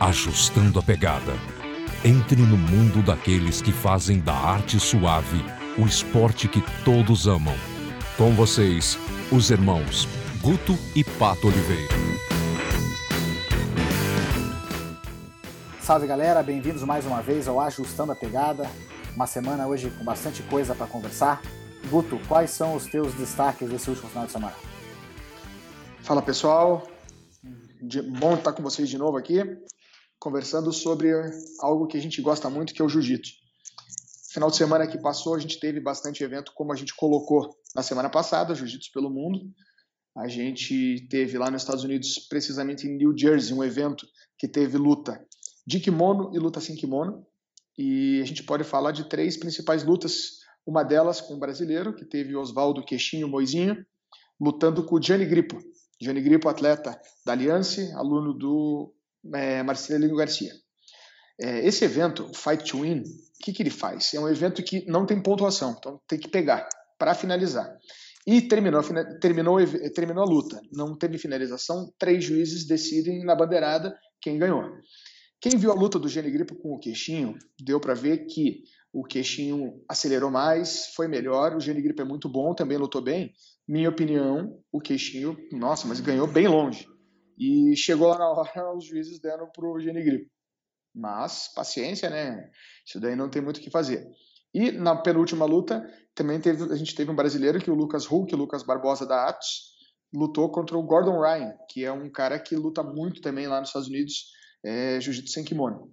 Ajustando a Pegada. Entre no mundo daqueles que fazem da arte suave o esporte que todos amam. Com vocês, os irmãos Guto e Pato Oliveira. Salve galera, bem-vindos mais uma vez ao Ajustando a Pegada. Uma semana hoje com bastante coisa para conversar. Guto, quais são os teus destaques desse último final de semana? Fala pessoal, bom estar com vocês de novo aqui, conversando sobre algo que a gente gosta muito, que é o jiu-jitsu. Final de semana que passou, a gente teve bastante evento, como a gente colocou na semana passada, Jiu-Jitsu pelo Mundo. A gente teve lá nos Estados Unidos, precisamente em New Jersey, um evento que teve luta de kimono e luta sem kimono. E a gente pode falar de três principais lutas. Uma delas com o brasileiro, que teve Oswaldo Queixinho Moizinho, lutando com o Gianni Grippo. Gianni Grippo, atleta da Aliança, aluno do é, Marcelino Garcia. É, esse evento, Fight to Win, o que, que ele faz? É um evento que não tem pontuação, então tem que pegar para finalizar. E terminou, terminou, terminou a luta. Não teve finalização, três juízes decidem na bandeirada quem ganhou. Quem viu a luta do Gene Grippo com o Queixinho, deu para ver que o Queixinho acelerou mais, foi melhor, o Gene Grippo é muito bom, também lutou bem. Minha opinião, o Queixinho, nossa, mas ganhou bem longe. E chegou lá na hora, os juízes deram pro Gene Grippo. Mas, paciência, né? Isso daí não tem muito o que fazer. E na penúltima luta, também teve, a gente teve um brasileiro que o Lucas Hulk, o Lucas Barbosa da Atos, lutou contra o Gordon Ryan, que é um cara que luta muito também lá nos Estados Unidos, é, jiu-jitsu sem kimono.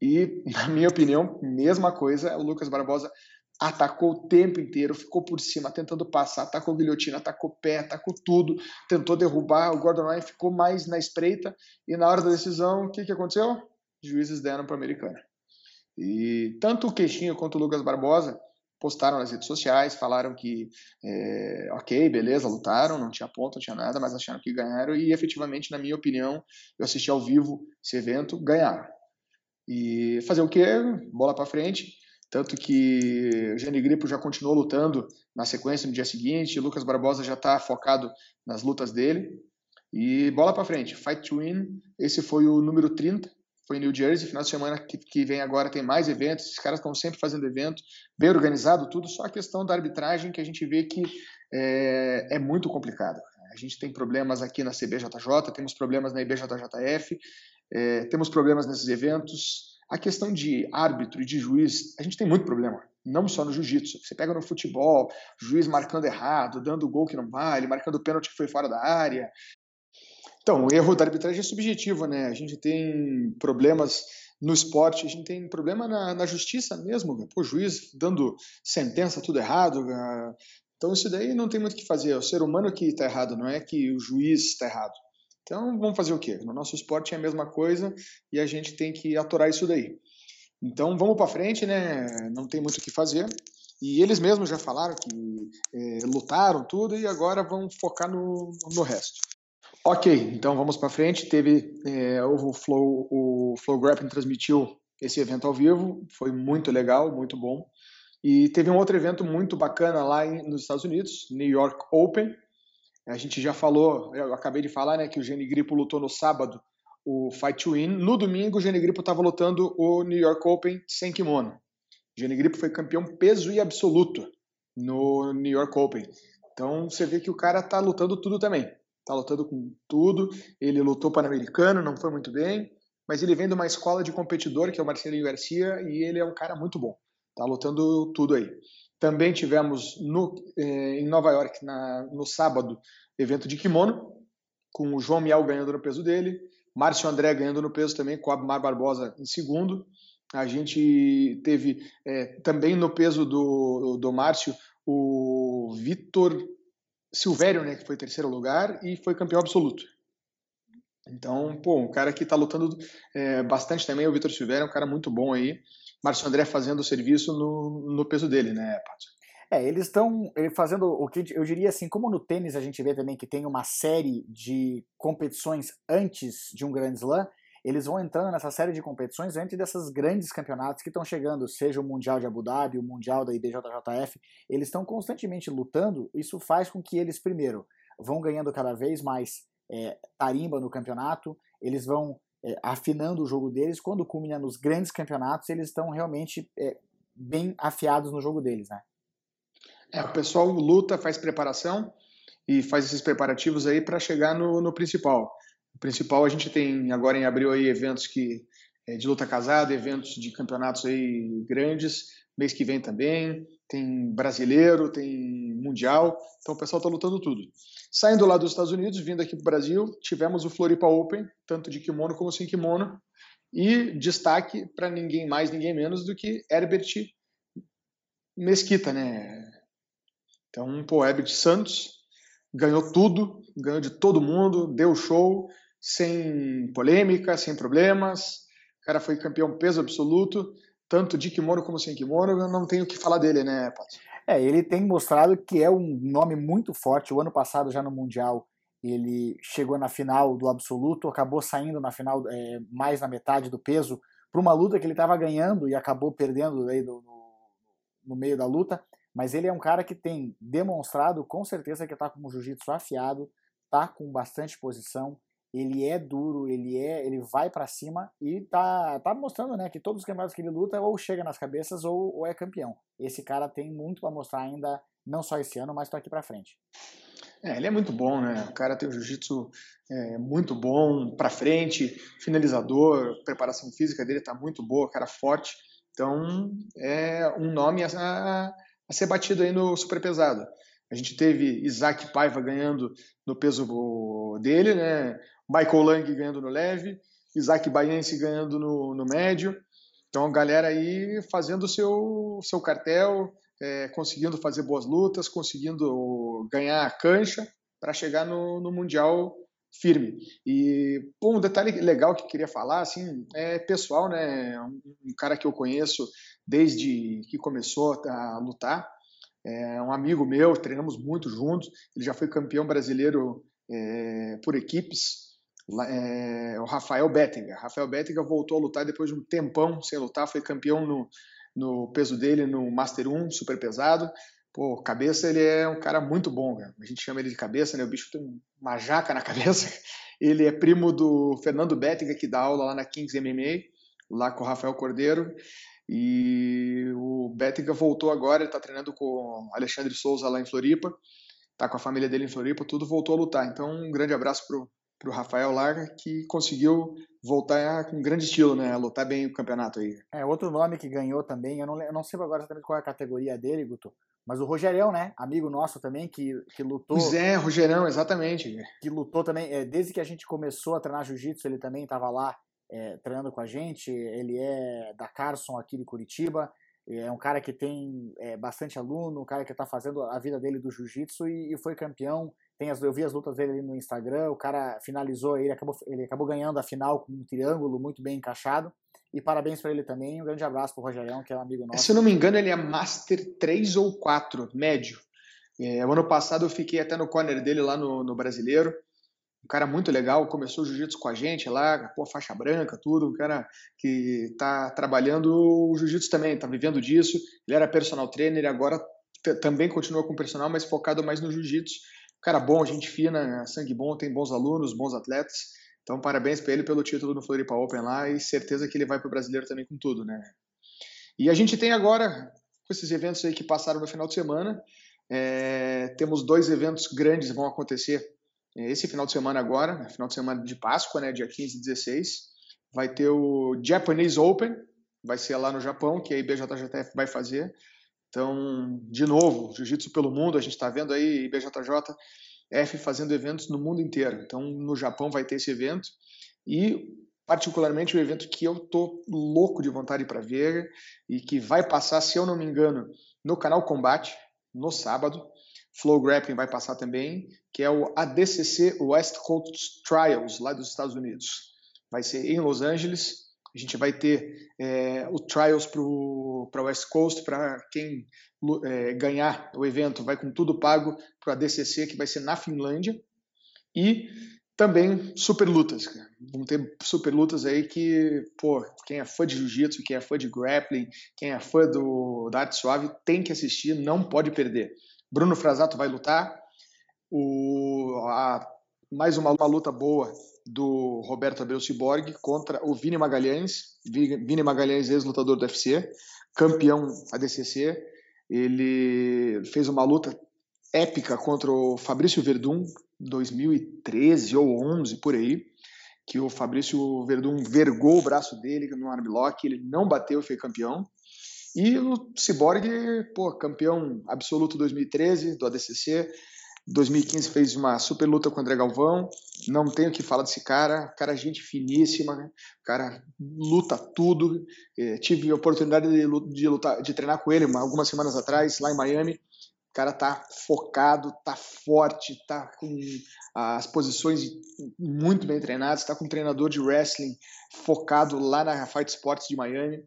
E, na minha opinião, mesma coisa, o Lucas Barbosa atacou o tempo inteiro, ficou por cima, tentando passar, atacou guilhotina, atacou pé, atacou tudo, tentou derrubar, o Gordon Ryan ficou mais na espreita, e na hora da decisão, o que, que aconteceu? Juízes deram para o americano. E tanto o Queixinho quanto o Lucas Barbosa postaram nas redes sociais, falaram que, é, ok, beleza, lutaram, não tinha ponto, não tinha nada, mas acharam que ganharam e efetivamente, na minha opinião, eu assisti ao vivo esse evento, ganharam. E fazer o quê? Bola para frente. Tanto que o Gene Grippo já continuou lutando na sequência no dia seguinte, Lucas Barbosa já está focado nas lutas dele. E bola para frente, Fight to Win, esse foi o número 30, foi em New Jersey, final de semana que, que vem agora tem mais eventos, esses caras estão sempre fazendo evento, bem organizado tudo, só a questão da arbitragem que a gente vê que é, é muito complicada. A gente tem problemas aqui na CBJJ, temos problemas na IBJJF, é, temos problemas nesses eventos. A questão de árbitro e de juiz, a gente tem muito problema, não só no jiu-jitsu. Você pega no futebol, juiz marcando errado, dando gol que não vale, marcando pênalti que foi fora da área. Então, o erro da arbitragem é subjetivo, né? A gente tem problemas no esporte, a gente tem problema na, na justiça mesmo. Pô, o juiz dando sentença tudo errado. Então, isso daí não tem muito o que fazer. É o ser humano que está errado, não é que o juiz está errado. Então, vamos fazer o quê? No nosso esporte é a mesma coisa e a gente tem que aturar isso daí. Então, vamos para frente, né? Não tem muito o que fazer. E eles mesmos já falaram que é, lutaram tudo e agora vão focar no, no resto. Ok, então vamos para frente. Teve é, o Flow, o Flow Grappling transmitiu esse evento ao vivo, foi muito legal, muito bom. E teve um outro evento muito bacana lá em, nos Estados Unidos, New York Open. A gente já falou, eu acabei de falar, né, que o Gene Grippo lutou no sábado o Fight to Win. No domingo, o Gene Grippo estava lutando o New York Open sem kimono. O Gene Grippo foi campeão peso e absoluto no New York Open. Então você vê que o cara tá lutando tudo também tá lutando com tudo. Ele lutou Pan-Americano, não foi muito bem, mas ele vem de uma escola de competidor, que é o Marcelinho Garcia, e ele é um cara muito bom. Tá lutando tudo aí. Também tivemos no, eh, em Nova York, na, no sábado, evento de kimono, com o João Miel ganhando no peso dele, Márcio André ganhando no peso também, com o Abmar Barbosa em segundo. A gente teve eh, também no peso do, do Márcio o Vitor Silvério, né, que foi terceiro lugar e foi campeão absoluto. Então, pô, um cara que está lutando é, bastante também, o Vitor Silvério, é um cara muito bom aí. Márcio André fazendo o serviço no, no peso dele, né, Pato? É, eles estão fazendo o que eu diria assim, como no tênis a gente vê também que tem uma série de competições antes de um Grand Slam, eles vão entrando nessa série de competições antes dessas grandes campeonatos que estão chegando, seja o Mundial de Abu Dhabi, o Mundial da IBJJF, eles estão constantemente lutando, isso faz com que eles, primeiro, vão ganhando cada vez mais é, tarimba no campeonato, eles vão é, afinando o jogo deles. Quando culmina nos grandes campeonatos, eles estão realmente é, bem afiados no jogo deles, né? É, o pessoal luta, faz preparação e faz esses preparativos aí para chegar no, no principal. O principal a gente tem agora em abril aí eventos que é, de luta casada, eventos de campeonatos aí grandes, mês que vem também, tem brasileiro, tem mundial, então o pessoal está lutando tudo. Saindo lá dos Estados Unidos, vindo aqui para o Brasil, tivemos o Floripa Open, tanto de kimono como sem kimono, e destaque para ninguém mais, ninguém menos do que Herbert Mesquita, né? Então, pô, Herbert Santos ganhou tudo, ganhou de todo mundo, deu show, sem polêmica, sem problemas, o cara foi campeão peso absoluto, tanto de kimono como sem kimono, eu não tenho o que falar dele, né, Pato? É, ele tem mostrado que é um nome muito forte. O ano passado, já no Mundial, ele chegou na final do absoluto, acabou saindo na final é, mais na metade do peso, para uma luta que ele estava ganhando e acabou perdendo aí no, no, meio da luta. Mas ele é um cara que tem demonstrado com certeza que está com o jiu-jitsu afiado, está com bastante posição, ele é duro, ele é, ele vai para cima e tá, tá mostrando, né, que todos os campeonatos que ele luta ou chega nas cabeças ou, ou é campeão. Esse cara tem muito para mostrar ainda, não só esse ano, mas tá aqui para frente. É, ele é muito bom, né? O cara tem o jiu-jitsu é, muito bom para frente, finalizador, preparação física dele tá muito boa, cara forte. Então é um nome a, a ser batido aí no super pesado. A gente teve Isaac Paiva ganhando no peso dele, né? Michael Lang ganhando no leve, Isaac Baiense ganhando no, no médio. Então, galera aí fazendo o seu, seu cartel, é, conseguindo fazer boas lutas, conseguindo ganhar a cancha para chegar no, no Mundial firme. E pô, um detalhe legal que eu queria falar, assim, é pessoal, né? Um, um, cara que eu conheço desde que começou a lutar, é um amigo meu, treinamos muito juntos. Ele já foi campeão brasileiro é, por equipes é, o Rafael Bettinger. Rafael Bettinger voltou a lutar depois de um tempão sem lutar, foi campeão no, no peso dele no Master 1, super pesado. Pô, cabeça ele é um cara muito bom, cara. a gente chama ele de cabeça, né? O bicho tem uma jaca na cabeça. Ele é primo do Fernando Bettinger, que dá aula lá na Kings MMA, lá com o Rafael Cordeiro. E o Bettinger voltou agora, ele tá treinando com Alexandre Souza lá em Floripa, tá com a família dele em Floripa, tudo voltou a lutar. Então, um grande abraço pro, para o Rafael Larga, que conseguiu voltar com grande estilo, né? Lutar bem o campeonato aí. É, outro nome que ganhou também, eu não, eu não sei agora exatamente qual é a categoria dele, Guto, mas o Rogerão, né? Amigo nosso também, que, que lutou. Pois é, Rogerão, exatamente. Que lutou também, é, desde que a gente começou a treinar jiu-jitsu, ele também estava lá é, treinando com a gente. Ele é da Carson aqui de Curitiba. É um cara que tem é, bastante aluno, um cara que está fazendo a vida dele do jiu-jitsu e, e, foi campeão tem as, eu vi as lutas dele no Instagram, o cara finalizou, ele acabou, ele acabou ganhando a final com um triângulo muito bem encaixado. E parabéns para ele também. Um grande abraço para o Rogerão, que é um amigo nosso. Se eu não me engano, ele é Master 3 ou 4, médio. É, o ano passado eu fiquei até no corner dele lá no, no Brasileiro. Um cara muito legal, começou jiu-jitsu com a gente lá, pô, faixa branca, tudo. Um cara que está trabalhando o jiu-jitsu também, está vivendo disso. Ele era personal trainer e agora também continua com personal, mas focado mais no jiu-jitsu cara bom, gente fina, sangue bom, tem bons alunos, bons atletas. Então, parabéns para ele pelo título no Floripa Open lá e certeza que ele vai para o brasileiro também com tudo, né? E a gente tem agora, com esses eventos aí que passaram no final de semana, é, temos dois eventos grandes que vão acontecer é, esse final de semana agora, né? final de semana de Páscoa, né, dia 15 e 16. Vai ter o Japanese Open, vai ser lá no Japão, que a IBJJF vai fazer. Então, de novo, jiu-jitsu pelo mundo, a gente está vendo aí IBJJ F fazendo eventos no mundo inteiro. Então, no Japão vai ter esse evento e particularmente o evento que eu tô louco de vontade para ver e que vai passar, se eu não me engano, no canal Combate no sábado. Flow Grappling vai passar também, que é o ADCC West Coast Trials lá dos Estados Unidos. Vai ser em Los Angeles a gente vai ter é, o Trials para o West Coast, para quem é, ganhar o evento, vai com tudo pago para a DCC, que vai ser na Finlândia. E também super lutas. Vamos ter super lutas aí que, pô, quem é fã de jiu-jitsu, quem é fã de grappling, quem é fã do, da arte suave, tem que assistir, não pode perder. Bruno Frasato vai lutar, o, a mais uma, uma luta boa do Roberto Abreu Ciborgue contra o Vini Magalhães. Vini Magalhães, ex-lutador do UFC, campeão ADCC. Ele fez uma luta épica contra o Fabrício Verdun, 2013 ou 11 por aí, que o Fabrício Verdun vergou o braço dele no armlock, ele não bateu e foi campeão. E o Cyborg, pô, campeão absoluto 2013 do ADCC, 2015 fez uma super luta com o André Galvão. Não tenho o que falar desse cara. Cara, gente finíssima. Cara, luta tudo. É, tive a oportunidade de, de, lutar, de treinar com ele algumas semanas atrás, lá em Miami. O cara tá focado, tá forte, tá com as posições muito bem treinadas, tá com um treinador de wrestling focado lá na Fight Sports de Miami.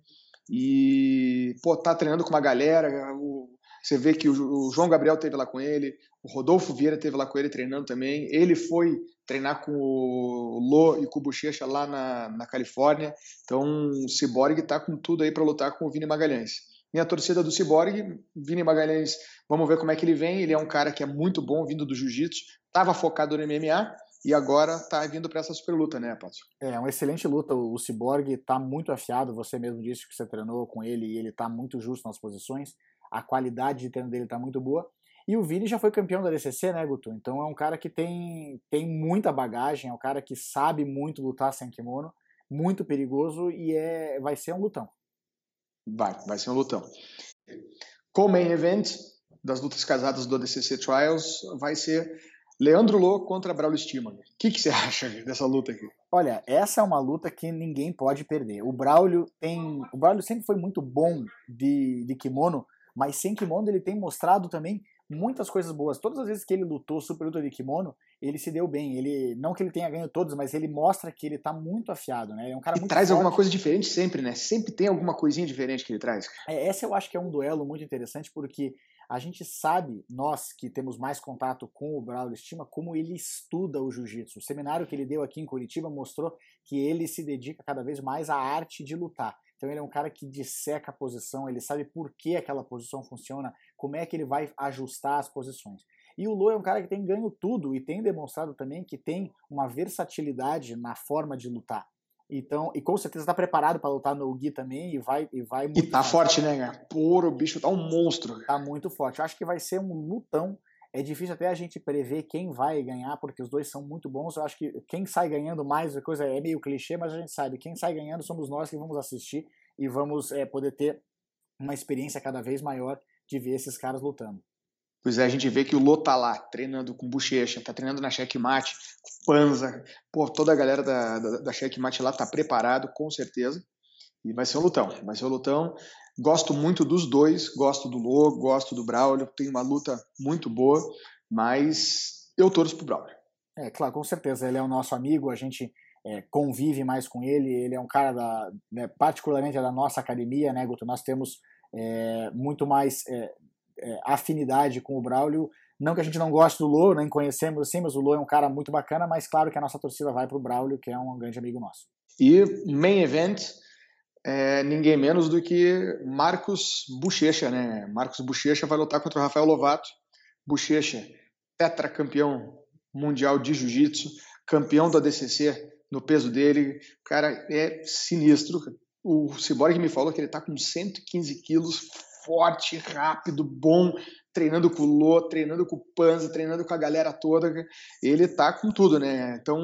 E, pô, tá treinando com uma galera. O, você vê que o, João Gabriel teve lá com ele, o Rodolfo Vieira teve lá com ele treinando também. Ele foi treinar com o Lô e com o Bochecha lá na, na Califórnia. Então, o Cyborg tá com tudo aí para lutar com o Vini Magalhães. Minha torcida do Cyborg, Vini Magalhães, vamos ver como é que ele vem. Ele é um cara que é muito bom vindo do jiu-jitsu, estava focado no MMA, e agora está vindo para essa super luta, né, Pato? É, uma excelente luta. O Cyborg está muito afiado. Você mesmo disse que você treinou com ele e ele está muito justo nas posições. A qualidade de treino dele está muito boa. E o Vini já foi campeão da DCC, né, Guto? Então é um cara que tem, tem muita bagagem, é um cara que sabe muito lutar sem kimono, muito perigoso e é, vai ser um lutão. Vai, vai ser um lutão. Com main event das lutas casadas do DCC Trials vai ser Leandro Lô contra Braulio Estima. O que, que, você acha dessa luta aqui? Olha, essa é uma luta que ninguém pode perder. O Braulio tem. O Braulio sempre foi muito bom de, de kimono, mas sem kimono ele tem mostrado também muitas coisas boas. Todas as vezes que ele lutou super luta de kimono, ele se deu bem. Ele não que ele tenha ganho todos, mas ele mostra que ele tá muito afiado, né? É um cara e muito traz forte. alguma coisa diferente sempre, né? Sempre tem alguma coisinha diferente que ele traz. É, essa eu acho que é um duelo muito interessante porque a gente sabe, nós que temos mais contato com o Braulio Estima, como ele estuda o jiu-jitsu. O seminário que ele deu aqui em Curitiba mostrou que ele se dedica cada vez mais à arte de lutar. Então ele é um cara que disseca a posição, ele sabe por que aquela posição funciona, como é que ele vai ajustar as posições. E o Lô é um cara que tem ganho tudo e tem demonstrado também que tem uma versatilidade na forma de lutar. Então, e com certeza está preparado para lutar no Gui também e vai e vai muito E tá forte, né, cara? Pô, o bicho tá um monstro. Tá muito forte. Eu acho que vai ser um lutão. É difícil até a gente prever quem vai ganhar, porque os dois são muito bons. Eu acho que quem sai ganhando mais, a coisa é meio clichê, mas a gente sabe, quem sai ganhando somos nós que vamos assistir e vamos é, poder ter uma experiência cada vez maior de ver esses caras lutando. Pois é, a gente vê que o Lô tá lá, treinando com bochecha, tá treinando na checkmate, com panza. Pô, toda a galera da, da, da checkmate lá tá preparado, com certeza. E vai ser um lutão, vai ser um lutão. Gosto muito dos dois, gosto do Lô, gosto do Braulio, tem uma luta muito boa, mas eu torço pro Braulio. É, claro, com certeza, ele é o nosso amigo, a gente é, convive mais com ele, ele é um cara da, né, particularmente da nossa academia, né, Guto? Nós temos é, muito mais é, é, afinidade com o Braulio. Não que a gente não goste do Lô, nem conhecemos assim, mas o Lô é um cara muito bacana, mas claro que a nossa torcida vai para o Braulio, que é um grande amigo nosso. E main event, é, ninguém menos do que Marcos Bochecha, né? Marcos Bochecha vai lutar contra o Rafael Lovato. Bochecha, tetracampeão mundial de jiu-jitsu, campeão da DCC no peso dele. Cara é sinistro. O Cyborg me falou que ele está com 115 quilos, forte, rápido, bom, treinando com o Lô, treinando com o Panza, treinando com a galera toda. Ele tá com tudo, né? Então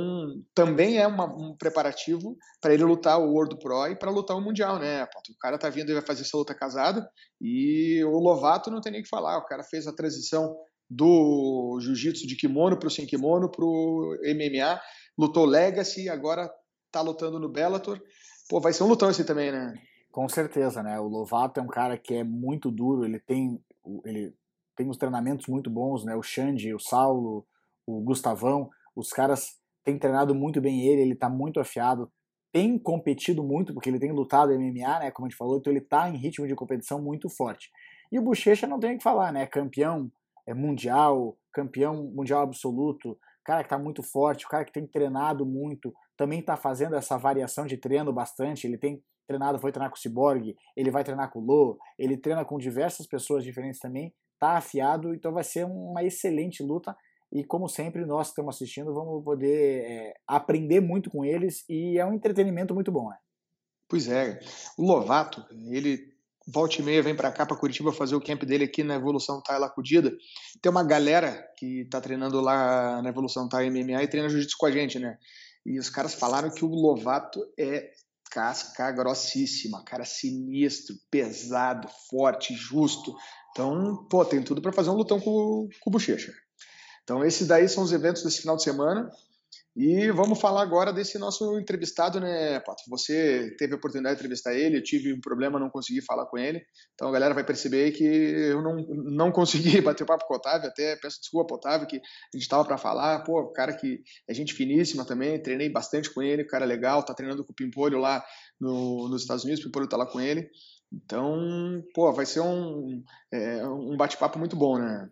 também é uma, um preparativo para ele lutar o World Pro e para lutar o Mundial, né? O cara tá vindo e vai fazer essa luta casada e o Lovato não tem nem o que falar. O cara fez a transição do jiu-jitsu de kimono para o sem kimono para o MMA, lutou Legacy, agora tá lutando no Bellator. Pô, vai ser um lutão esse também, né? Com certeza, né? O Lovato é um cara que é muito duro, ele tem, ele tem uns treinamentos muito bons, né? O Xande, o Saulo, o Gustavão, os caras têm treinado muito bem ele, ele tá muito afiado, tem competido muito, porque ele tem lutado MMA, né? Como a gente falou, então ele tá em ritmo de competição muito forte. E o Bochecha não tem o que falar, né? Campeão é mundial, campeão mundial absoluto, cara que tá muito forte, o cara que tem treinado muito, também tá fazendo essa variação de treino bastante, ele tem treinado, foi treinar com o Cyborg, ele vai treinar com o Lo, ele treina com diversas pessoas diferentes também, tá afiado, então vai ser uma excelente luta. E como sempre, nós que estamos assistindo vamos poder é, aprender muito com eles e é um entretenimento muito bom, né? Pois é. O Lovato, ele volta e meia vem para cá, para Curitiba, fazer o camp dele aqui na Evolução Thai. Tem uma galera que tá treinando lá na Evolução Thai MMA e treina jiu-jitsu com a gente, né? E os caras falaram que o Lovato é casca grossíssima, cara sinistro, pesado, forte, justo. Então, pô, tem tudo para fazer um lutão com, com o Bochecha. Então, esses daí são os eventos desse final de semana. E vamos falar agora desse nosso entrevistado, né, Pato? Você teve a oportunidade de entrevistar ele, eu tive um problema, não consegui falar com ele. Então a galera vai perceber que eu não, não consegui bater papo com o Otávio, até peço desculpa Otávio, que a gente estava para falar. Pô, cara que é gente finíssima também, treinei bastante com ele, cara legal, tá treinando com o Pimpolho lá no, nos Estados Unidos, o Pimpolho tá lá com ele. Então, pô, vai ser um, é, um bate-papo muito bom, né?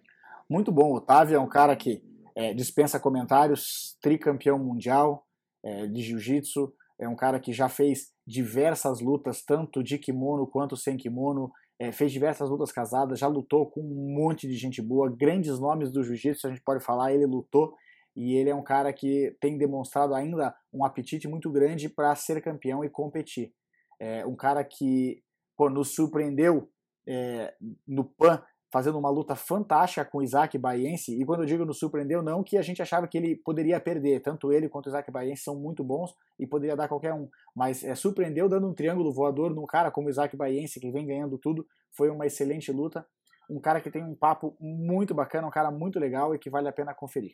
Muito bom. O Otávio é um cara que é, dispensa comentários, tricampeão mundial é, de jiu-jitsu, é um cara que já fez diversas lutas, tanto de kimono quanto sem kimono, é, fez diversas lutas casadas, já lutou com um monte de gente boa, grandes nomes do jiu-jitsu, a gente pode falar, ele lutou, e ele é um cara que tem demonstrado ainda um apetite muito grande para ser campeão e competir. É um cara que pô, nos surpreendeu é, no PAN fazendo uma luta fantástica com o Isaac Baiense, e quando eu digo nos surpreendeu, não que a gente achava que ele poderia perder, tanto ele quanto o Isaac Baiense são muito bons e poderia dar qualquer um, mas é, surpreendeu dando um triângulo voador num cara como o Isaac Baiense, que vem ganhando tudo, foi uma excelente luta, um cara que tem um papo muito bacana, um cara muito legal e que vale a pena conferir.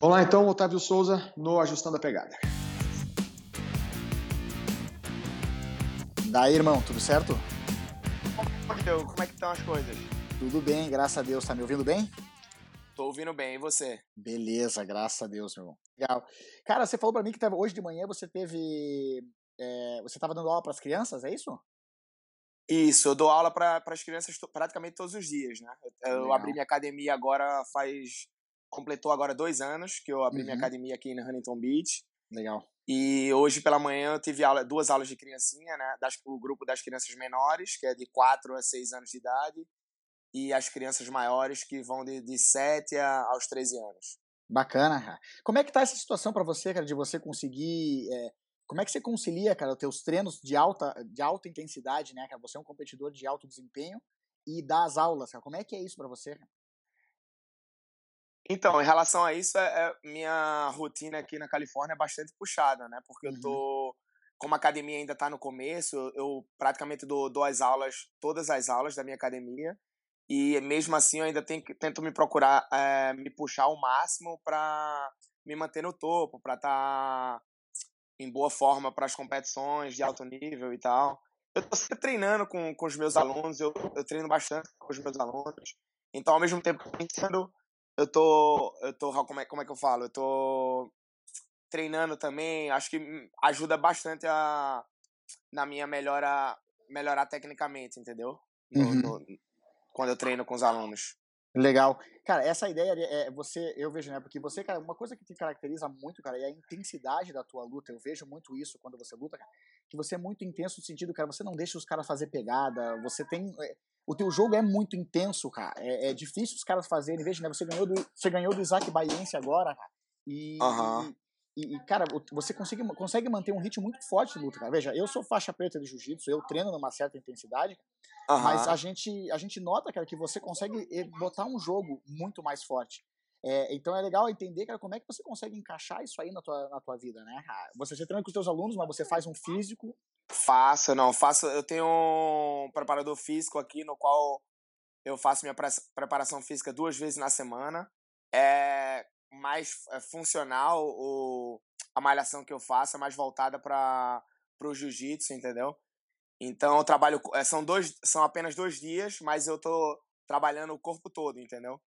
Vamos lá então, Otávio Souza no Ajustando a Pegada. Daí, irmão, tudo certo? Como é que estão as coisas? Tudo bem, graças a Deus. Tá me ouvindo bem? Tô ouvindo bem, e você? Beleza, graças a Deus, meu irmão. Legal. Cara, você falou para mim que hoje de manhã você teve. É, você estava dando aula para as crianças, é isso? Isso, eu dou aula para as crianças praticamente todos os dias, né? Eu, eu abri minha academia agora faz. Completou agora dois anos que eu abri uhum. minha academia aqui em Huntington Beach. Legal. E hoje pela manhã eu tive aula, duas aulas de criancinha, né? Das, o grupo das crianças menores, que é de 4 a 6 anos de idade, e as crianças maiores que vão de, de 7 a, aos 13 anos. Bacana, Como é que tá essa situação para você, cara, de você conseguir. É, como é que você concilia, cara, os teus treinos de alta, de alta intensidade, né, cara? Você é um competidor de alto desempenho e dar as aulas, cara. Como é que é isso para você, cara? Então, em relação a isso, é, é, minha rotina aqui na Califórnia é bastante puxada, né? Porque uhum. eu tô. Como a academia ainda está no começo, eu praticamente dou, dou as aulas, todas as aulas da minha academia. E mesmo assim eu ainda tenho, tento me procurar, é, me puxar ao máximo para me manter no topo, para estar tá em boa forma para as competições de alto nível e tal. Eu estou sempre treinando com, com os meus alunos, eu, eu treino bastante com os meus alunos. Então, ao mesmo tempo que pensando, eu tô, eu tô, como é, como é que eu falo? Eu tô treinando também, acho que ajuda bastante a, na minha melhora, melhorar tecnicamente, entendeu? No, uhum. no, quando eu treino com os alunos. Legal. Cara, essa ideia é você, eu vejo, né? Porque você, cara, uma coisa que te caracteriza muito, cara, é a intensidade da tua luta. Eu vejo muito isso quando você luta, cara, que você é muito intenso no sentido, cara, você não deixa os caras fazer pegada, você tem. O teu jogo é muito intenso, cara. É, é difícil os caras fazerem. Veja, né? Você ganhou do, você ganhou do Isaac Baiense agora, cara. E, uhum. e, e, cara, você consegue, consegue manter um ritmo muito forte de luta, cara. Veja, eu sou faixa preta de jiu-jitsu, eu treino numa certa intensidade. Uhum. Mas a gente, a gente nota, cara, que você consegue eh, botar um jogo muito mais forte. É, então é legal entender, cara, como é que você consegue encaixar isso aí na tua, na tua vida, né? Você, você treina com os teus alunos, mas você faz um físico. Faço, não, faço. Eu tenho um preparador físico aqui no qual eu faço minha preparação física duas vezes na semana. É mais é funcional o, a malhação que eu faço, é mais voltada para o jiu-jitsu, entendeu? Então eu trabalho. Eh, são, dois, são apenas dois dias, mas eu tô trabalhando o corpo todo, entendeu?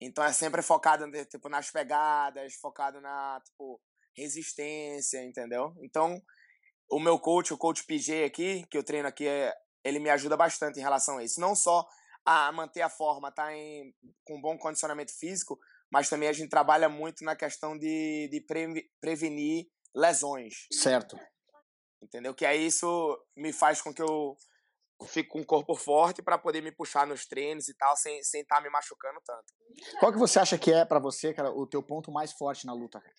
Então é sempre focado tipo, nas pegadas, focado na tipo, resistência, entendeu? Então, o meu coach, o coach PG aqui, que eu treino aqui, é, ele me ajuda bastante em relação a isso. Não só a manter a forma, tá em, com bom condicionamento físico, mas também a gente trabalha muito na questão de, de pre, prevenir lesões. Certo entendeu? Que aí isso me faz com que eu fico com o corpo forte para poder me puxar nos treinos e tal, sem estar sem tá me machucando tanto. Qual que você acha que é para você, cara, o teu ponto mais forte na luta, cara?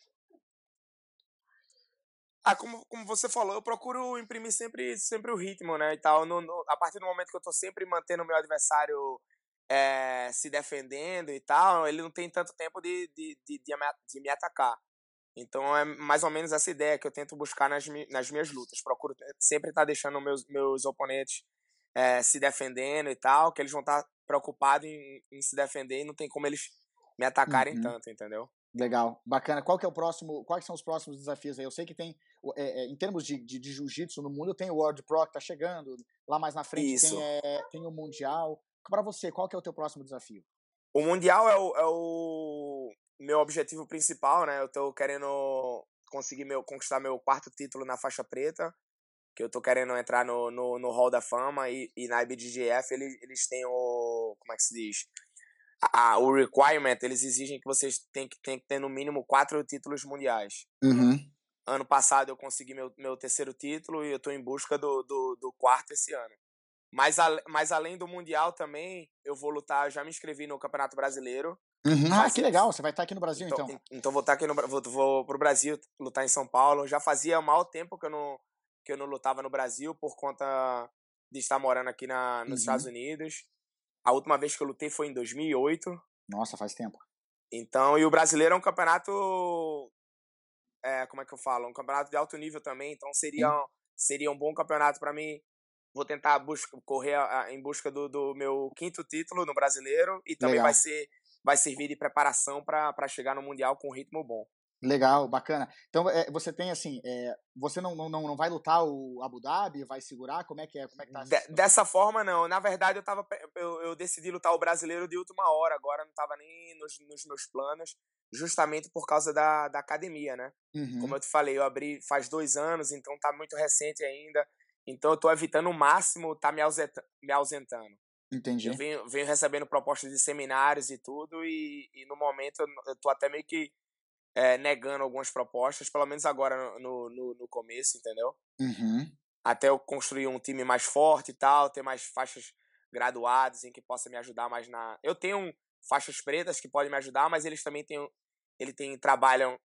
Ah, como, como você falou, eu procuro imprimir sempre, sempre o ritmo, né, e tal. No, no, a partir do momento que eu tô sempre mantendo o meu adversário é, se defendendo e tal, ele não tem tanto tempo de, de, de, de, de me atacar. Então é mais ou menos essa ideia que eu tento buscar nas, nas minhas lutas. Procuro sempre estar tá deixando meus, meus oponentes é, se defendendo e tal, que eles vão estar tá preocupados em, em, se defender e não tem como eles me atacarem uhum. tanto, entendeu? Legal, bacana. Qual que é o próximo? Quais são os próximos desafios aí? Eu sei que tem, é, é, em termos de, de, de jiu-jitsu no mundo, tem o World Pro que tá chegando. Lá mais na frente Isso. tem, é, tem o Mundial. Para você, qual que é o teu próximo desafio? O Mundial é o, é o meu objetivo principal, né? Eu tô querendo conseguir meu, conquistar meu quarto título na faixa preta, que eu tô querendo entrar no, no, no Hall da Fama e, e na IBGF eles, eles têm o, como é que se diz? A, o requirement, eles exigem que vocês tenham que, tenham que ter no mínimo quatro títulos mundiais. Uhum. Ano passado eu consegui meu, meu terceiro título e eu estou em busca do, do, do, quarto esse ano. Mas, a, mas além do Mundial também, eu vou lutar, já me inscrevi no Campeonato Brasileiro. Uhum. Ah, que legal, você vai estar aqui no Brasil então. Então, então vou estar aqui no vou, vou pro Brasil lutar em São Paulo. Já fazia mal tempo que eu não, que eu não lutava no Brasil por conta de estar morando aqui na, nos uhum. Estados Unidos. A última vez que eu lutei foi em 2008. Nossa, faz tempo. Então, e o brasileiro é um campeonato. É, como é que eu falo? Um campeonato de alto nível também. Então, seria, um, seria um bom campeonato para mim. Vou tentar busca, correr a, em busca do, do, meu quinto título no brasileiro. E também vai, ser, vai servir de preparação para chegar no Mundial com um ritmo bom. Legal, bacana. Então é, você tem assim, é, você não, não, não vai lutar o Abu Dhabi, vai segurar? Como é que é? Como é que tá? De, dessa forma não. Na verdade eu tava, eu, eu, decidi lutar o brasileiro de última hora. Agora não tava nem nos, nos meus planos, justamente por causa da, da academia, né? Uhum. Como eu te falei, eu abri faz dois anos, então tá muito recente ainda. Então eu tô evitando o máximo tá me, ausentando. Me ausentando. Entendi. Eu venho, venho recebendo propostas de seminários e tudo, e, e no momento eu, eu tô até meio que é, negando algumas propostas, pelo menos agora no, no, no começo, entendeu? Uhum. Até eu construir um time mais forte e tal, ter mais faixas graduadas em que possa me ajudar mais na. Eu tenho faixas pretas que podem me ajudar, mas eles também têm. Ele tem, trabalham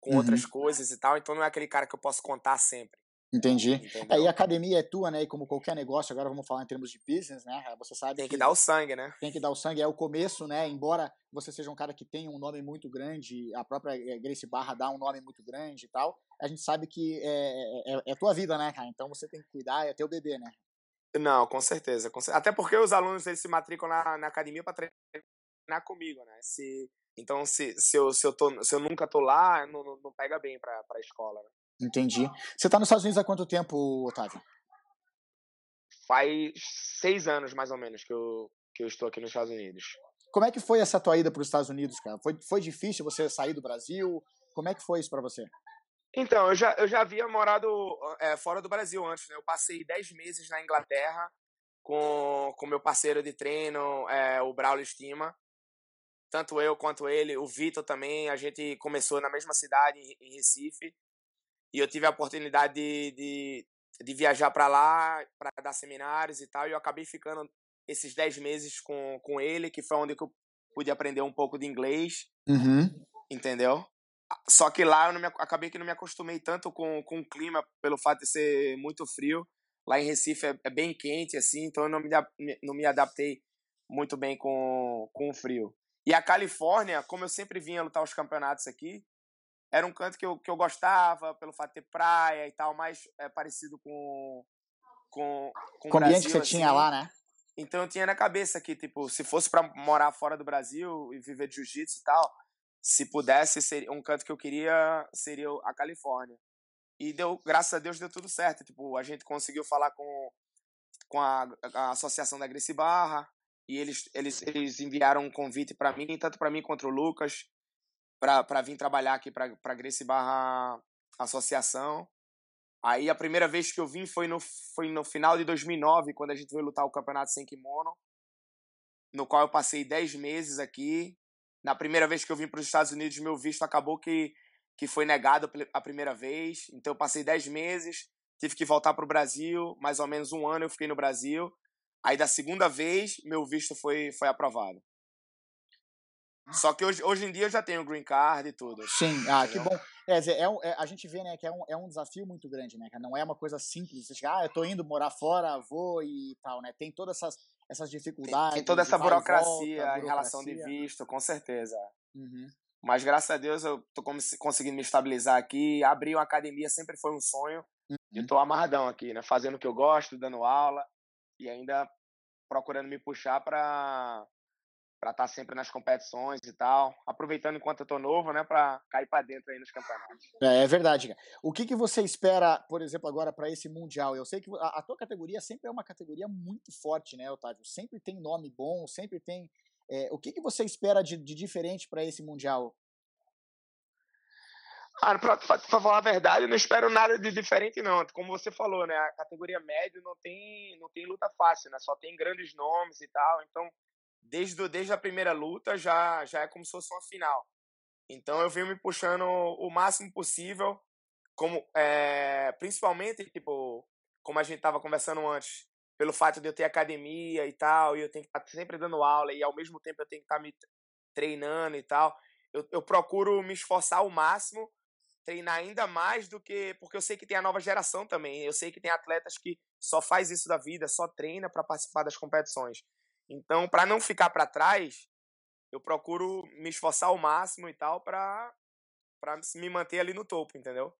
com uhum. outras coisas e tal, então não é aquele cara que eu posso contar sempre. Entendi. É, e a academia é tua, né? E como qualquer negócio, agora vamos falar em termos de business, né? Você sabe. Tem que, que, dar o sangue, né? Tem que dar o sangue, é o começo, né? Embora você seja um cara que tem um nome muito grande, a própria eh, Grace Barra dá um nome muito grande e tal, a gente sabe que é, é, é tua vida, né, cara? Então você tem que cuidar, é teu bebê, né? Não, com certeza. Com. Até porque os alunos eles se matriculam na, na academia para treinar comigo, né? Se, então, se, se, eu, se, eu tô, se eu nunca tô lá, não, não pega bem para a escola, né? Entendi. Você está nos Estados Unidos há quanto tempo, Otávio? Faz seis anos, mais ou menos, que eu, que eu estou aqui nos Estados Unidos. Como é que foi essa tua ida para os Estados Unidos, cara? Foi, foi difícil você sair do Brasil? Como é que foi isso para você? Então, eu já, eu já havia morado é, fora do Brasil antes, né? Eu passei dez meses na Inglaterra com o meu parceiro de treino, é, o Braulio Estima. Tanto eu quanto ele, o Vitor também, a gente começou na mesma cidade, em Recife. E eu tive a oportunidade de, de, de viajar para lá, para dar seminários e tal, e eu acabei ficando esses 10 meses com, com ele, que foi onde eu pude aprender um pouco de inglês. Uhum. Entendeu? Só que lá eu não me, acabei que não me acostumei tanto com, com o clima, pelo fato de ser muito frio. Lá em Recife é, é bem quente, assim, então eu não me, não me adaptei muito bem com, com o frio. E a Califórnia, como eu sempre vinha lutar os campeonatos aqui, era um canto que eu, que eu gostava, pelo fato de ter praia e tal, mais é, parecido com. Com, com, com o ambiente que você assim. tinha lá, né? Então eu tinha na cabeça que, tipo, se fosse para morar fora do Brasil e viver de jiu-jitsu e tal, se pudesse, seria um canto que eu queria seria a Califórnia. E deu, graças a Deus deu tudo certo. Tipo, a gente conseguiu falar com, com a, a associação da Gracie Barra e eles, eles, eles enviaram um convite para mim, tanto para mim quanto o Lucas, para vir trabalhar aqui para a Grace Barra Associação. Aí a primeira vez que eu vim foi no, foi no final de 2009, quando a gente veio lutar o campeonato sem kimono, no qual eu passei 10 meses aqui. Na primeira vez que eu vim para os Estados Unidos, meu visto acabou que, que foi negado a primeira vez. Então eu passei 10 meses, tive que voltar para o Brasil, mais ou menos um ano eu fiquei no Brasil. Aí da segunda vez, meu visto foi, foi aprovado. Só que hoje, hoje em dia eu já tenho green card e tudo. Sim, ah, que bom. É, é, é, a gente vê, né, que é um, é um desafio muito grande, né, Não é uma coisa simples. Você chegar, ah, eu tô indo morar fora, vou e tal, né? Tem todas essas, essas dificuldades. Tem, tem toda essa burocracia, volta, burocracia, em relação de visto, com certeza. Uhum. Mas graças a Deus eu tô conseguindo me estabilizar aqui. Abrir uma academia sempre foi um sonho. Uhum. Eu tô amarradão aqui, né? Fazendo o que eu gosto, dando aula e ainda procurando me puxar para para estar tá sempre nas competições e tal, aproveitando enquanto eu tô novo, né, para cair para dentro aí nos campeonatos. É, é, verdade. O que, que você espera, por exemplo, agora para esse mundial? Eu sei que a, a, tua categoria sempre é uma categoria muito forte, né, Otávio? Sempre tem nome bom, sempre tem. É, o que, que você espera de, de diferente para esse mundial? Ah, pra, pra, pra, falar a verdade, eu não espero nada de diferente, não. Como você falou, né? A categoria médio não tem, não tem luta fácil, né? Só tem grandes nomes e tal. Então, desde, desde a primeira luta já, já é como se fosse uma final. Então eu venho me puxando o máximo possível, como é, principalmente, tipo, como a gente estava conversando antes, pelo fato de eu ter academia e tal, e eu tenho que estar tá sempre dando aula, e ao mesmo tempo eu tenho que estar tá me treinando e tal. Eu, eu procuro me esforçar ao máximo, treinar ainda mais do que. Porque eu sei que tem a nova geração também. Eu sei que tem atletas que só faz isso da vida, só treina para participar das competições. Então, para não ficar para trás, eu procuro me esforçar ao máximo e tal para para me manter ali no topo, entendeu?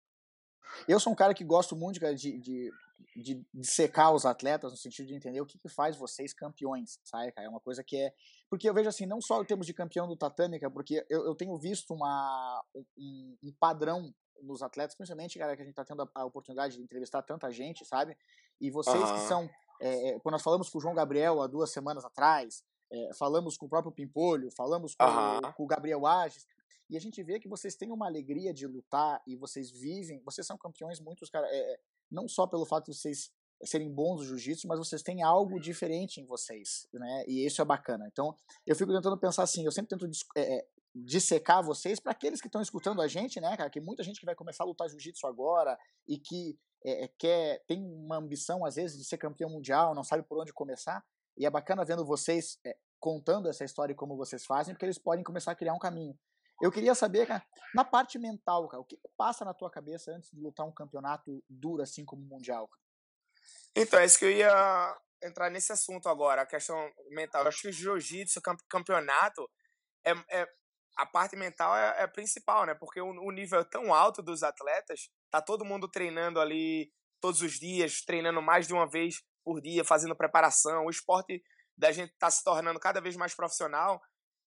Eu sou um cara que gosto muito de, de, de, de secar os atletas no sentido de entender o que, que faz vocês campeões, sabe, cara? É uma coisa que é. Porque eu vejo assim, não só em termos de campeão do tatame, cara, porque eu, eu tenho visto uma, um, um padrão nos atletas, principalmente, cara, que a gente tá tendo a, a oportunidade de entrevistar tanta gente, sabe? E vocês uhum. que são é, quando nós falamos com o João Gabriel há duas semanas atrás, é, falamos com o próprio Pimpolho, falamos com, uhum. com o Gabriel Ages, e a gente vê que vocês têm uma alegria de lutar e vocês vivem, vocês são campeões muitos, cara, é, não só pelo fato de vocês serem bons no jiu-jitsu, mas vocês têm algo diferente em vocês, né? E isso é bacana. Então, eu fico tentando pensar assim, eu sempre tento é, dissecar vocês para aqueles que estão escutando a gente, né, cara? Que muita gente que vai começar a lutar jiu-jitsu agora e que é, quer, tem uma ambição, às vezes, de ser campeão mundial, não sabe por onde começar. E é bacana vendo vocês é, contando essa história e como vocês fazem, porque eles podem começar a criar um caminho. Eu queria saber, cara, na parte mental, cara, o que passa na tua cabeça antes de lutar um campeonato duro assim como o Mundial? Cara? Então, é isso que eu ia entrar nesse assunto agora, a questão mental. Eu acho que o jiu-jitsu, campeonato, é, é, a parte mental é, é principal, né? Porque o, o, nível é tão alto dos atletas, tá todo mundo treinando ali todos os dias, treinando mais de uma vez por dia, fazendo preparação. O esporte da gente tá se tornando cada vez mais profissional.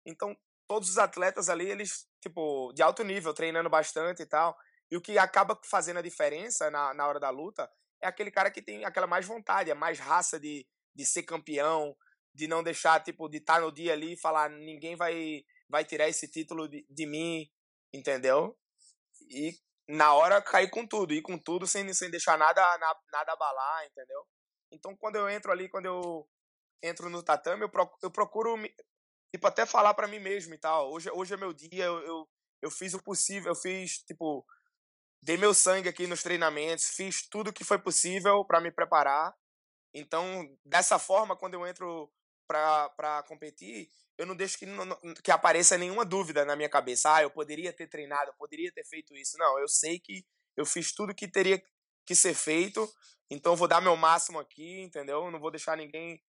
Então, todos os atletas ali, eles, tipo, de alto nível, treinando bastante e tal. E o que acaba fazendo a diferença na, na hora da luta é aquele cara que tem aquela mais vontade, a mais raça de, de ser campeão, de não deixar, tipo, de estar tá no dia ali e falar, ninguém vai vai tirar esse título de, de mim, entendeu? E na hora cair com tudo, ir com tudo sem, sem deixar nada, nada abalar, entendeu? Então quando eu entro ali, quando eu entro no tatame, eu procuro, eu procuro tipo, até falar para mim mesmo e tal. Hoje, hoje é meu dia, eu, eu, eu fiz o possível, eu fiz, tipo, dei meu sangue aqui nos treinamentos, fiz tudo que foi possível para me preparar. Então, dessa forma, quando eu entro para competir, eu não deixo que, que apareça nenhuma dúvida na minha cabeça. Ah, eu poderia ter treinado, eu poderia ter feito isso. Não, eu sei que eu fiz tudo que teria que ser feito, então eu vou dar meu máximo aqui, entendeu? Não vou deixar ninguém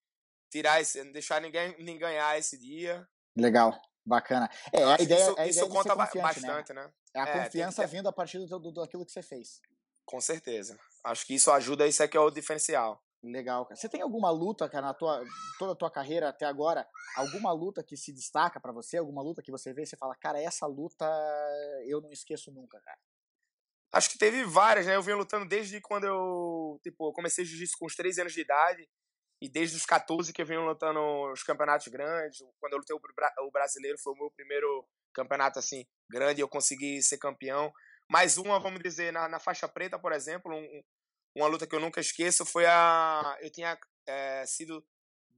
tirar esse, deixar ninguém, ninguém ganhar esse dia. Legal, bacana. É, a ideia, isso, a ideia isso conta né? bastante, né? né? É a é, confiança vindo a partir do, do, daquilo que você fez. Com certeza. Acho que isso ajuda, isso é que é o diferencial. Legal, cara. Você tem alguma luta, cara, na tua, toda a tua carreira até agora, alguma luta que se destaca para você, alguma luta que você vê e você fala, cara, essa luta eu não esqueço nunca, cara? Acho que teve várias, né? Eu venho lutando desde quando eu, tipo, comecei jiu-jitsu com uns 13 anos de idade e desde os 14 que eu venho lutando os campeonatos grandes. Quando eu lutei o brasileiro foi o meu primeiro campeonato assim grande, eu consegui ser campeão. Mais uma, vamos dizer, na, na faixa preta, por exemplo, um, uma luta que eu nunca esqueço foi a. Eu tinha é, sido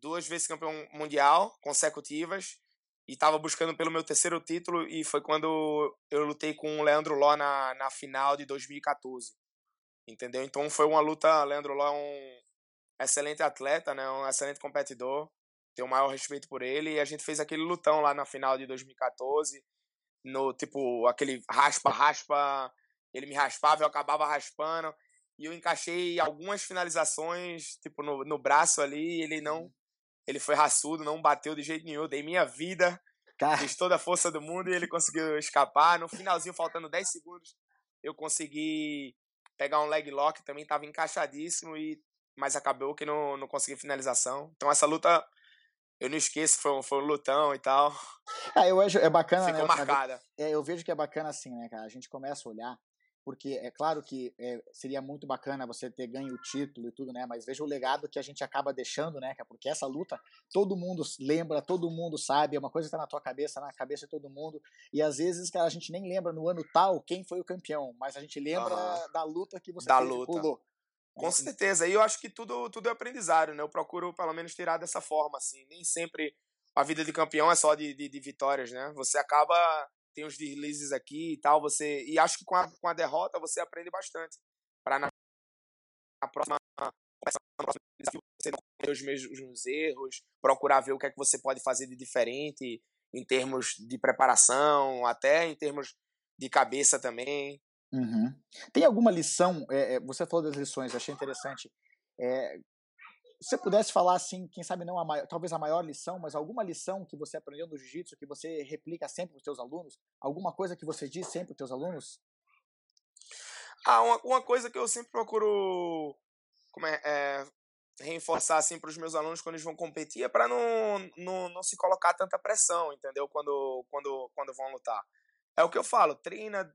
duas vezes campeão mundial consecutivas e estava buscando pelo meu terceiro título e foi quando eu lutei com o Leandro Ló na, na final de 2014. entendeu? Então foi uma luta, Leandro Ló é um excelente atleta, né? Um excelente competidor, tenho o maior respeito por ele e a gente fez aquele lutão lá na final de 2014, no tipo aquele raspa raspa, ele me raspava, eu acabava raspando e eu encaixei algumas finalizações, tipo, no, no braço ali, ele não. Uhum. Ele foi raçudo, não bateu de jeito nenhum, dei minha vida, Cara. fiz toda a força do mundo e ele conseguiu escapar. No finalzinho, faltando 10 segundos, eu consegui pegar um leg lock, também estava encaixadíssimo, e mas acabou que não, não consegui finalização. Então essa luta, eu não esqueço, foi um, foi um lutão e tal. Ah, eu vejo, é bacana, Ficou né? marcada. É, eu vejo que é bacana assim, né, cara? A gente começa a olhar porque é claro que é, seria muito bacana você ter ganho o título e tudo, né? Mas veja o legado que a gente acaba deixando, né? Porque essa luta todo mundo lembra, todo mundo sabe, é uma coisa que tá na tua cabeça, na cabeça de todo mundo. E às vezes, cara, a gente nem lembra no ano tal quem foi o campeão, mas a gente lembra uhum. da luta que você da fez, luta. pulou. Com certeza. E eu acho que tudo, tudo é aprendizado, né? Eu procuro, pelo menos, tirar dessa forma, assim. Nem sempre a vida de campeão é só de, de, de vitórias, né? Você acaba tem os deslizes aqui e tal, você e acho que com a, com a derrota você aprende bastante para na, na, próxima você não cometer os mesmos erros, procurar ver o que é que você pode fazer de diferente em termos de preparação, até em termos de cabeça também. Uhum. Tem alguma lição? É, você falou das lições, achei interessante. É, se você pudesse falar assim, quem sabe não a maior, talvez a maior lição, mas alguma lição que você aprendeu no jiu-jitsu que você replica sempre para os seus alunos? Alguma coisa que você diz sempre para os teus alunos? Ah, uma, uma coisa que eu sempre procuro como é, é reforçar assim para os meus alunos quando eles vão competir é para não, não, não se colocar tanta pressão, entendeu? Quando, quando, quando vão lutar. É o que eu falo, treina,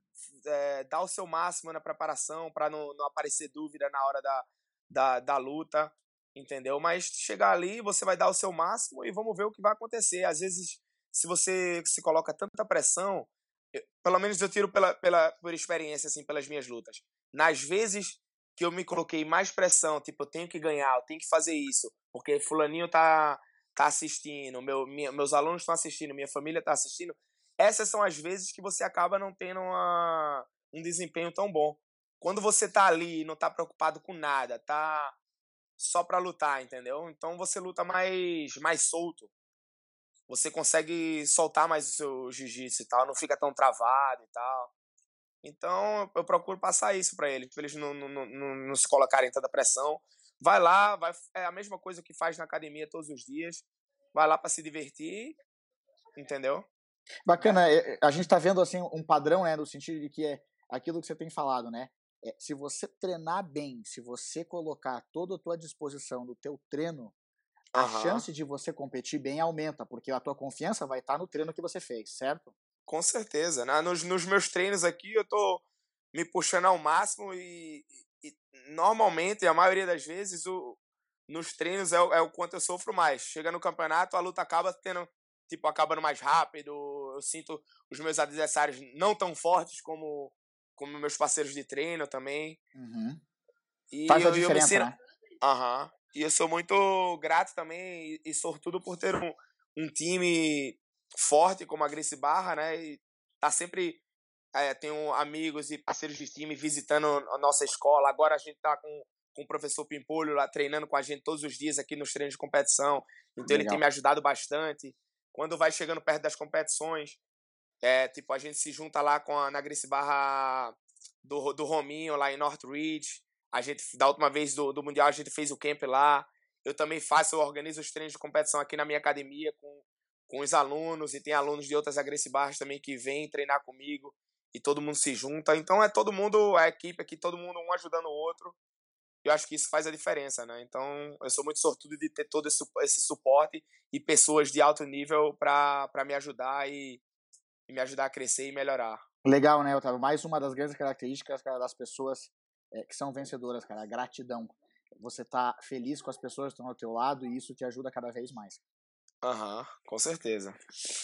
é, dá o seu máximo na preparação para não, não aparecer dúvida na hora da, da, da luta entendeu? Mas chegar ali, você vai dar o seu máximo e vamos ver o que vai acontecer. Às vezes, se você se coloca tanta pressão, eu, pelo menos eu tiro pela, pela, por experiência, assim, pelas minhas lutas. Nas vezes que eu me coloquei mais pressão, tipo, eu tenho que ganhar, eu tenho que fazer isso, porque fulaninho tá, tá assistindo, meu, minha, meus alunos estão assistindo, minha família tá assistindo, essas são as vezes que você acaba não tendo uma, um desempenho tão bom. Quando você tá ali e não tá preocupado com nada, tá só para lutar, entendeu? Então você luta mais, mais solto. Você consegue soltar mais o seu jiu-jitsu e tal, não fica tão travado e tal. Então eu procuro passar isso para eles, para eles não, não, não, não se colocarem tanta pressão. Vai lá, vai, é a mesma coisa que faz na academia todos os dias. Vai lá para se divertir, entendeu? Bacana, é, a gente está vendo assim um padrão, né, no sentido de que é aquilo que você tem falado, né? É, se você treinar bem, se você colocar toda a tua disposição no teu treino, a uhum. chance de você competir bem aumenta, porque a tua confiança vai estar no treino que você fez, certo? Com certeza, né? Nos, nos meus treinos aqui eu tô me puxando ao máximo e, e normalmente, a maioria das vezes, o, nos treinos é, é o quanto eu sofro mais. Chega no campeonato, a luta acaba tendo, tipo, acabando mais rápido, eu sinto os meus adversários não tão fortes como como meus parceiros de treino também. Uhum. E Faz eu, a diferença, eu né? Aham. E eu sou muito grato também e, e sortudo por ter um, um time forte como a Grace Barra, né? E tá sempre. É, tenho amigos e parceiros de time visitando a nossa escola. Agora a gente tá com, com o professor Pimpolho lá treinando com a gente todos os dias aqui nos treinos de competição. Então Legal. ele tem me ajudado bastante. Quando vai chegando perto das competições, é, tipo, a gente se junta lá com a, na Grace Barra do, do Rominho, lá em Northridge. A gente, da última vez do, do Mundial, a gente fez o camp lá. Eu também faço, eu organizo os treinos de competição aqui na minha academia com, com os alunos. E tem alunos de outras Grace Barras também que vêm treinar comigo. E todo mundo se junta. Então é todo mundo, a equipe aqui, todo mundo um ajudando o outro. Eu acho que isso faz a diferença, né? Então eu sou muito sortudo de ter todo esse, esse suporte e pessoas de alto nível para me ajudar e e me ajudar a crescer e melhorar. Legal, né, Otávio? Mais uma das grandes características cara, das pessoas é, que são vencedoras, cara, a gratidão. Você tá feliz com as pessoas que estão ao teu lado e isso te ajuda cada vez mais. Aham, uhum, com certeza.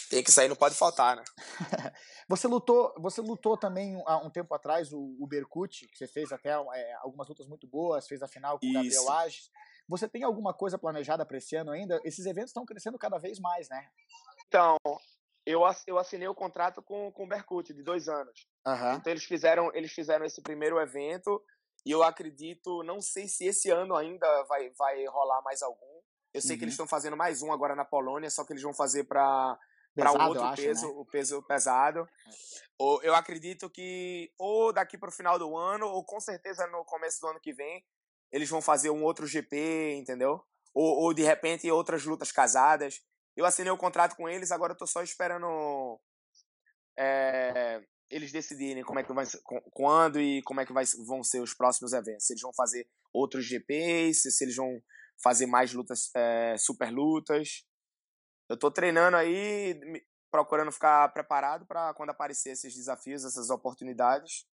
Tem que sair, não pode faltar, né? você lutou, você lutou também há um tempo atrás o, o Berkut, que você fez até é, algumas lutas muito boas, fez a final com o Gabriel Ages. Você tem alguma coisa planejada para esse ano ainda? Esses eventos estão crescendo cada vez mais, né? Então, eu, eu assinei o contrato com, com o Berkut de dois anos. Uhum. Então eles fizeram, eles fizeram esse primeiro evento E eu acredito, não sei se esse ano ainda vai, vai rolar mais algum. Eu sei uhum. que eles uhum. estão fazendo mais um agora na Polônia, só que eles vão fazer para para outro acho, peso, né? o peso pesado. Ou, eu acredito que ou daqui para o final do ano, ou com certeza no começo do ano que vem, eles vão fazer um outro GP, entendeu? Ou, ou de repente outras lutas casadas. Eu assinei o contrato com eles, agora eu tô só esperando é, eles decidirem como é que vai quando e como é que vai, vão ser os próximos eventos. Se eles vão fazer outros GPs, se eles vão fazer mais lutas, é, super lutas. Eu tô treinando aí, procurando ficar preparado para quando aparecer esses desafios, essas oportunidades.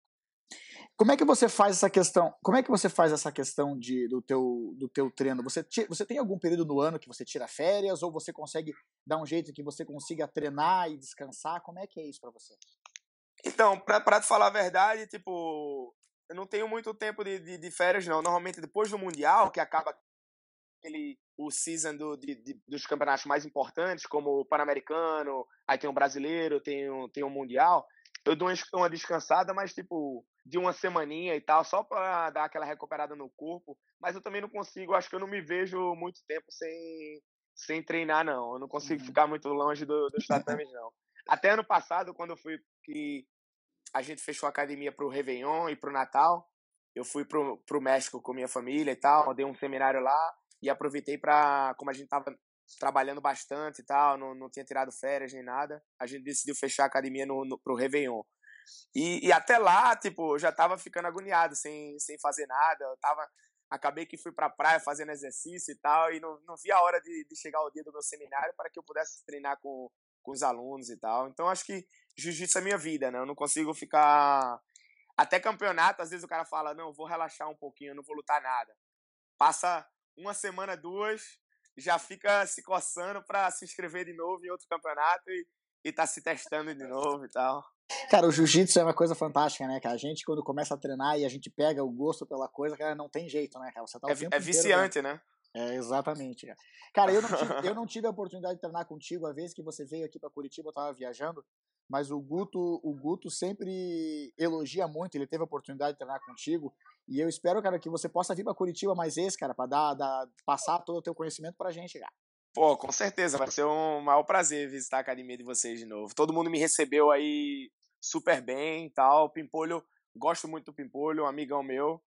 Como é que você faz essa questão? Como é que você faz essa questão de, do, teu, do teu treino? Você, você tem algum período no ano que você tira férias ou você consegue dar um jeito que você consiga treinar e descansar? Como é que é isso para você? Então, pra te falar a verdade, tipo, eu não tenho muito tempo de, de, de férias, não. Normalmente, depois do Mundial, que acaba aquele, o season do, de, de, dos campeonatos mais importantes, como o Pan-Americano, aí tem o Brasileiro, tem o, tem o Mundial, eu dou uma descansada, mas, tipo, de uma semaninha e tal, só para dar aquela recuperada no corpo. Mas eu também não consigo, acho que eu não me vejo muito tempo sem, sem treinar, não. Eu não consigo uhum. ficar muito longe do, dos tatames, não. Até ano passado, quando eu fui que a gente fechou a academia pro Réveillon e pro Natal, eu fui pro, pro México com minha família e tal, dei um seminário lá e aproveitei para como a gente tava trabalhando bastante e tal, não, não tinha tirado férias nem nada, a gente decidiu fechar a academia no, no, pro Réveillon. E, e até lá, tipo, eu já tava ficando agoniado, sem, sem fazer nada, eu tava acabei que fui pra praia fazendo exercício e tal, e não, não vi a hora de, de chegar o dia do meu seminário para que eu pudesse treinar com, com os alunos e tal. Então acho que jiu-jitsu é minha vida, né? Eu não consigo ficar. Até campeonato, às vezes o cara fala: não, vou relaxar um pouquinho, não vou lutar nada. Passa uma semana, duas, já fica se coçando para se inscrever de novo em outro campeonato e, e tá se testando de novo e tal. Cara, o jiu-jitsu é uma coisa fantástica, né, cara? A gente, quando começa a treinar e a gente pega o gosto pela coisa, cara, não tem jeito, né, cara? Você tá é, é viciante, inteiro, né? É, exatamente. Cara, cara eu, não tive, eu não tive a oportunidade de treinar contigo. A vez que você veio aqui para Curitiba, eu tava viajando. Mas o Guto, o Guto sempre elogia muito. Ele teve a oportunidade de treinar contigo. E eu espero, cara, que você possa vir para Curitiba mais esse, cara, para dar, dar, passar todo o teu conhecimento pra gente, cara. Pô, com certeza. Vai ser um maior prazer visitar a academia de vocês de novo. Todo mundo me recebeu aí super bem e tal. Pimpolho, gosto muito do Pimpolho, um amigão meu.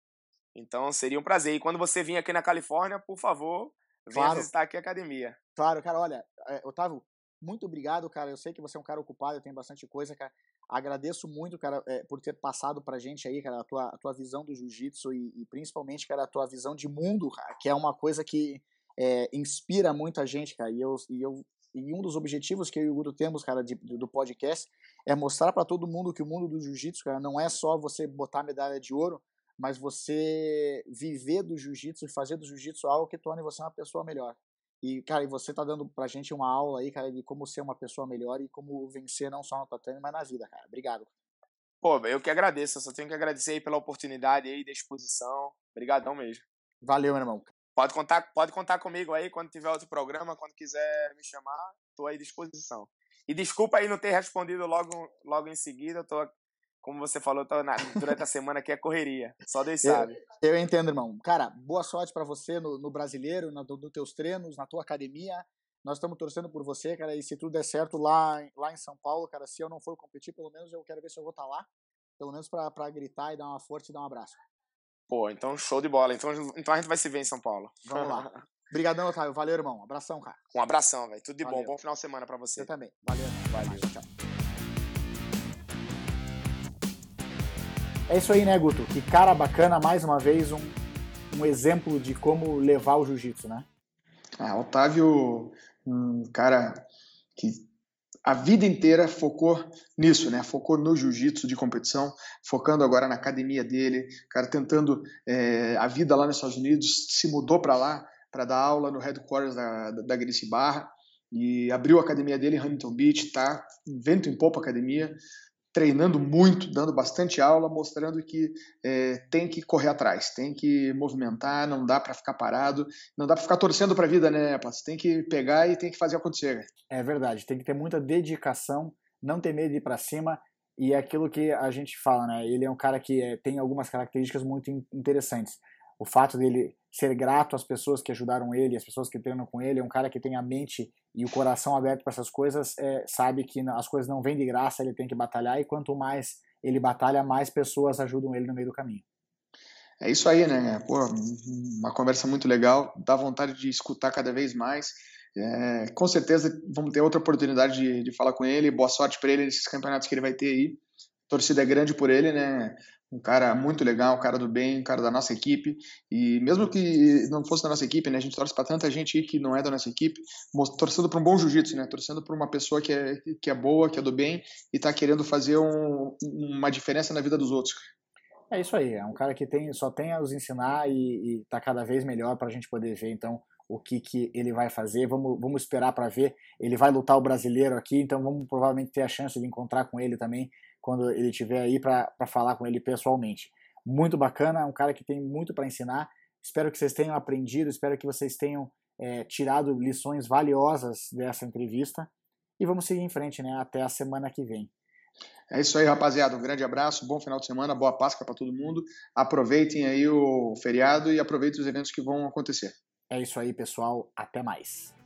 Então seria um prazer. E quando você vir aqui na Califórnia, por favor, venha claro. visitar aqui a academia. Claro, cara, olha, é, Otávio, muito obrigado, cara. Eu sei que você é um cara ocupado, tem bastante coisa, cara. Agradeço muito, cara, é, por ter passado pra gente aí, cara, a tua, a tua visão do jiu-jitsu e, e, principalmente, cara, a tua visão de mundo, cara, que é uma coisa que é, inspira muito a gente, cara. E eu, e eu e um dos objetivos que eu e o Guto temos, cara, de, do podcast é mostrar para todo mundo que o mundo do jiu-jitsu, cara, não é só você botar medalha de ouro, mas você viver do jiu-jitsu e fazer do jiu-jitsu algo que torne você uma pessoa melhor. E, cara, e você tá dando pra gente uma aula aí, cara, de como ser uma pessoa melhor e como vencer não só no tatame, mas na vida, cara. Obrigado. Pô, eu que agradeço, eu só tenho que agradecer aí pela oportunidade aí, da exposição. Obrigadão mesmo. Valeu, meu irmão. Pode contar, pode contar comigo aí quando tiver outro programa, quando quiser me chamar, tô aí à disposição. E desculpa aí não ter respondido logo, logo em seguida, eu tô como você falou, na, durante a semana que é correria. Só Deus sabe. Eu, eu entendo, irmão. Cara, boa sorte para você no, no brasileiro, no, nos teus treinos, na tua academia. Nós estamos torcendo por você, cara. E se tudo der certo lá, lá em São Paulo, cara, se eu não for competir, pelo menos eu quero ver se eu vou estar tá lá. Pelo menos para gritar e dar uma força e dar um abraço. Pô, então show de bola. Então, então a gente vai se ver em São Paulo. Vamos lá. Obrigadão, Otávio. Valeu, irmão. Abração, cara. Um abração, velho. Tudo de Valeu. bom. Bom final de semana para você. Você também. Valeu. Valeu. Tchau. É isso aí, né, Guto? Que cara bacana, mais uma vez, um, um exemplo de como levar o jiu-jitsu, né? Ah, Otávio, um cara que a vida inteira focou nisso, né? Focou no jiu-jitsu de competição, focando agora na academia dele, cara tentando é, a vida lá nos Estados Unidos, se mudou para lá para dar aula no headquarters da, da, Gracie Barra e abriu a academia dele em Huntington Beach, tá? Vento em popa academia, treinando muito, dando bastante aula, mostrando que é, tem que correr atrás, tem que movimentar, não dá para ficar parado, não dá para ficar torcendo para a vida, né, Você tem que pegar e tem que fazer acontecer. É verdade, tem que ter muita dedicação, não ter medo de ir para cima E é aquilo que a gente fala, né? Ele é um cara que é, tem algumas características muito interessantes. O fato dele ser grato às pessoas que ajudaram ele, às pessoas que treinam com ele, é um cara que tem a mente e o coração aberto para essas coisas, é, sabe que as coisas não vêm de graça, ele tem que batalhar e quanto mais ele batalha, mais pessoas ajudam ele no meio do caminho. É isso aí, né? Pô, uma conversa muito legal, dá vontade de escutar cada vez mais. É, com certeza vamos ter outra oportunidade de, de falar com ele. Boa sorte para ele nesses campeonatos que ele vai ter aí. A torcida é grande por ele, né? Um cara muito legal, um cara do bem, um cara da nossa equipe. E mesmo que não fosse da nossa equipe, né? A gente torce para tanta gente que não é da nossa equipe, torcendo para um bom jiu-jitsu, né? Torcendo para uma pessoa que é, que é boa, que é do bem e está querendo fazer um, uma diferença na vida dos outros. É isso aí, é um cara que tem, só tem a nos ensinar e, está cada vez melhor para a gente poder ver então o que, que ele vai fazer. Vamos, vamos esperar para ver. Ele vai lutar o brasileiro aqui, então vamos provavelmente ter a chance de encontrar com ele também quando ele estiver aí para falar com ele pessoalmente. Muito bacana, é um cara que tem muito para ensinar. Espero que vocês tenham aprendido, espero que vocês tenham é, tirado lições valiosas dessa entrevista. E vamos seguir em frente, né? Até a semana que vem. É isso aí, rapaziada. Um grande abraço, bom final de semana, boa Páscoa para todo mundo. Aproveitem aí o feriado e aproveitem os eventos que vão acontecer. É isso aí, pessoal. Até mais.